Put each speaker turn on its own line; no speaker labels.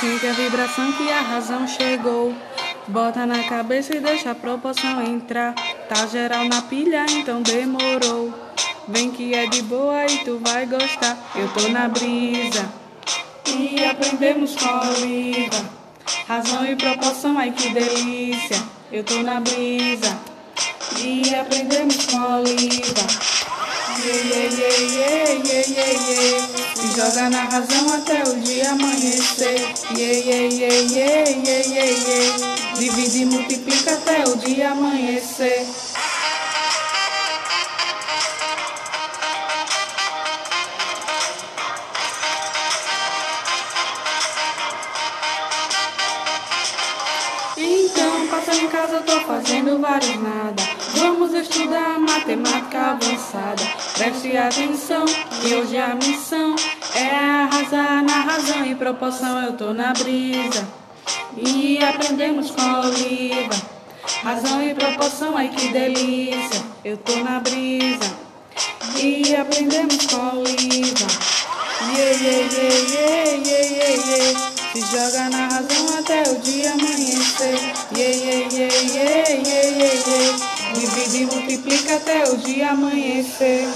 Sente a vibração que a razão chegou. Bota na cabeça e deixa a proporção entrar. Tá geral na pilha, então demorou. Vem que é de boa e tu vai gostar. Eu tô na brisa. E aprendemos com a oliva. Razão e proporção, ai que delícia. Eu tô na brisa. E aprendemos com a oliva. Yeah, yeah, yeah, yeah, yeah, yeah. Joga na razão até o dia amanhecer. Yeah, yeah, yeah, yeah, yeah, yeah, yeah. Divide e multiplica até o dia amanhecer. Então, passa em casa, eu tô fazendo vários nada. Vamos estudar matemática avançada. Preste atenção, que hoje a missão é arrasar na razão e proporção. Eu tô na brisa e aprendemos com a oliva. Razão e proporção, ai que delícia. Eu tô na brisa e aprendemos com a oliva. Yeah, yeah, yeah, yeah, yeah, yeah. Se joga na razão até o dia amanhecer. Yeah, yeah, yeah, yeah, yeah, yeah, yeah. Divide e multiplica até o dia amanhecer.